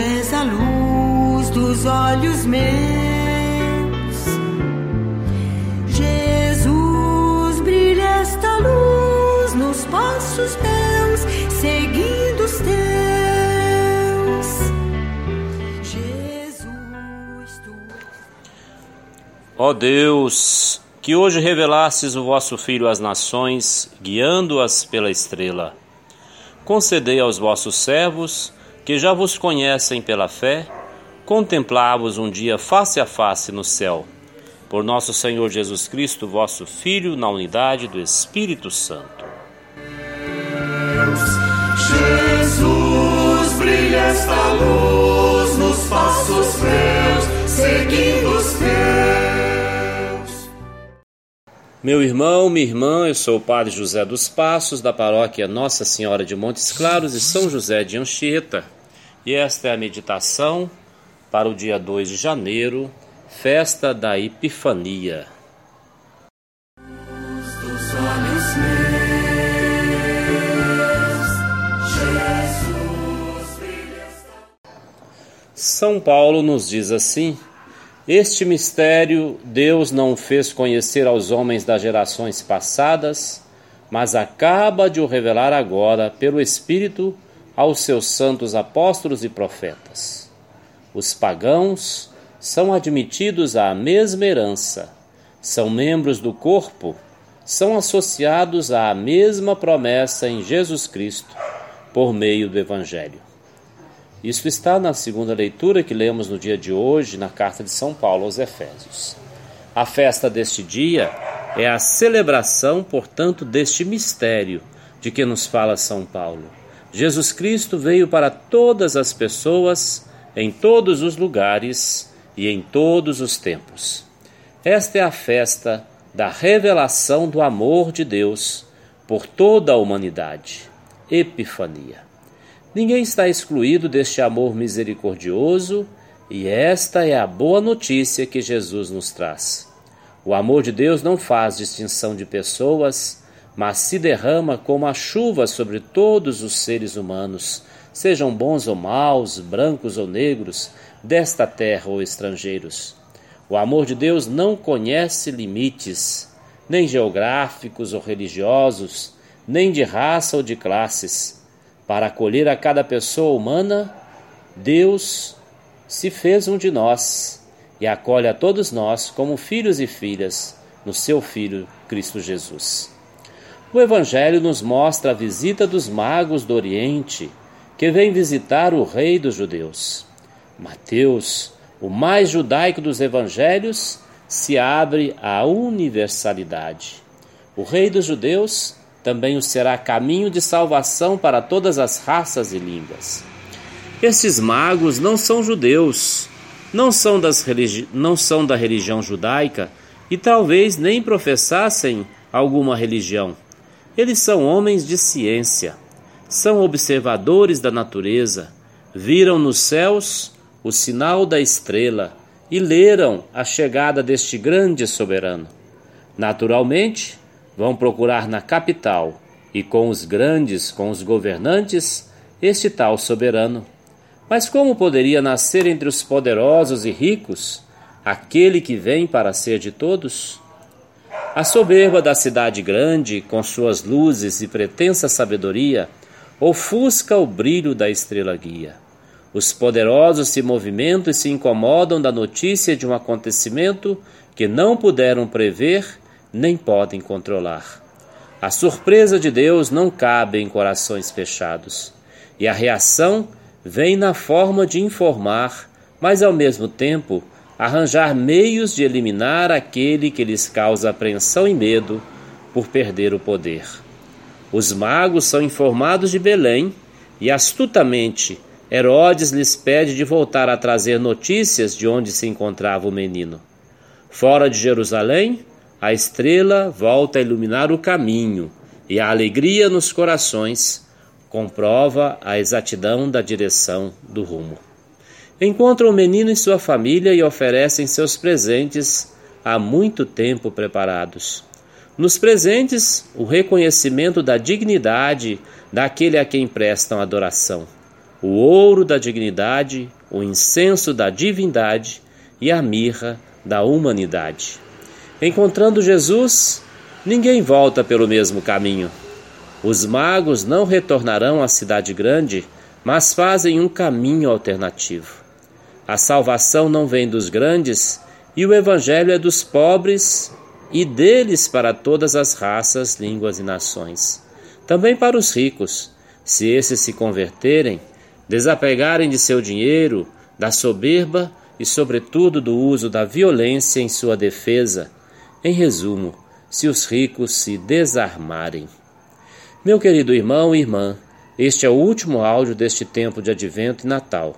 és a luz dos olhos meus. Jesus, brilha esta luz nos passos meus, seguindo os teus. Jesus, tu. Ó Deus, que hoje revelastes o vosso Filho às nações, guiando-as pela estrela. Concedei aos vossos servos, que já vos conhecem pela fé, contemplar-vos um dia face a face no céu. Por nosso Senhor Jesus Cristo, vosso Filho, na unidade do Espírito Santo. Jesus, brilha esta luz nos passos meus, seguindo os teus. Meu irmão, minha irmã, eu sou o Padre José dos Passos, da paróquia Nossa Senhora de Montes Claros e São José de Anchieta. E esta é a meditação para o dia 2 de janeiro, festa da Epifania. São Paulo nos diz assim: Este mistério Deus não fez conhecer aos homens das gerações passadas, mas acaba de o revelar agora pelo Espírito aos seus santos apóstolos e profetas. Os pagãos são admitidos à mesma herança, são membros do corpo, são associados à mesma promessa em Jesus Cristo por meio do Evangelho. Isso está na segunda leitura que lemos no dia de hoje, na carta de São Paulo aos Efésios. A festa deste dia é a celebração, portanto, deste mistério de que nos fala São Paulo. Jesus Cristo veio para todas as pessoas, em todos os lugares e em todos os tempos. Esta é a festa da revelação do amor de Deus por toda a humanidade. Epifania. Ninguém está excluído deste amor misericordioso e esta é a boa notícia que Jesus nos traz. O amor de Deus não faz distinção de pessoas, mas se derrama como a chuva sobre todos os seres humanos, sejam bons ou maus, brancos ou negros, desta terra ou estrangeiros. O amor de Deus não conhece limites, nem geográficos ou religiosos, nem de raça ou de classes. Para acolher a cada pessoa humana, Deus se fez um de nós e acolhe a todos nós como filhos e filhas no seu Filho Cristo Jesus. O Evangelho nos mostra a visita dos magos do Oriente que vêm visitar o Rei dos Judeus. Mateus, o mais judaico dos Evangelhos, se abre à universalidade. O Rei dos Judeus também o será caminho de salvação para todas as raças e línguas. Estes magos não são judeus, não são, não são da religião judaica e talvez nem professassem alguma religião. Eles são homens de ciência, são observadores da natureza, viram nos céus o sinal da estrela e leram a chegada deste grande soberano. Naturalmente, vão procurar na capital e com os grandes, com os governantes, este tal soberano. Mas como poderia nascer entre os poderosos e ricos aquele que vem para ser de todos? A soberba da cidade grande, com suas luzes e pretensa sabedoria, ofusca o brilho da estrela guia. Os poderosos se movimentam e se incomodam da notícia de um acontecimento que não puderam prever nem podem controlar. A surpresa de Deus não cabe em corações fechados, e a reação vem na forma de informar, mas ao mesmo tempo arranjar meios de eliminar aquele que lhes causa apreensão e medo por perder o poder. Os magos são informados de Belém e astutamente Herodes lhes pede de voltar a trazer notícias de onde se encontrava o menino. Fora de Jerusalém, a estrela volta a iluminar o caminho e a alegria nos corações comprova a exatidão da direção do rumo. Encontram o menino e sua família e oferecem seus presentes há muito tempo preparados. Nos presentes, o reconhecimento da dignidade daquele a quem prestam adoração. O ouro da dignidade, o incenso da divindade e a mirra da humanidade. Encontrando Jesus, ninguém volta pelo mesmo caminho. Os magos não retornarão à cidade grande, mas fazem um caminho alternativo. A salvação não vem dos grandes e o evangelho é dos pobres e deles para todas as raças, línguas e nações. Também para os ricos, se esses se converterem, desapegarem de seu dinheiro, da soberba e, sobretudo, do uso da violência em sua defesa. Em resumo, se os ricos se desarmarem. Meu querido irmão e irmã, este é o último áudio deste tempo de Advento e Natal.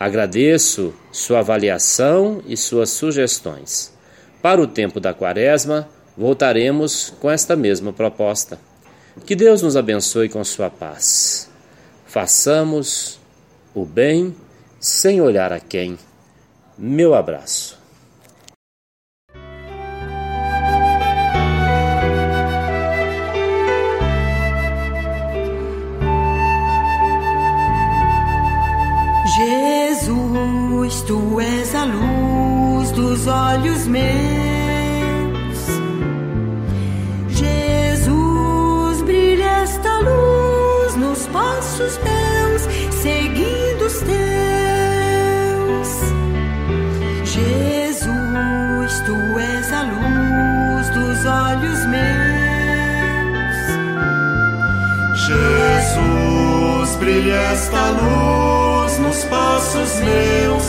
Agradeço sua avaliação e suas sugestões. Para o tempo da Quaresma, voltaremos com esta mesma proposta. Que Deus nos abençoe com sua paz. Façamos o bem sem olhar a quem. Meu abraço. Olhos meus. passos teus, seguindo os teus. Jesus, tu és a luz dos olhos meus. Jesus, brilha esta luz nos passos meus.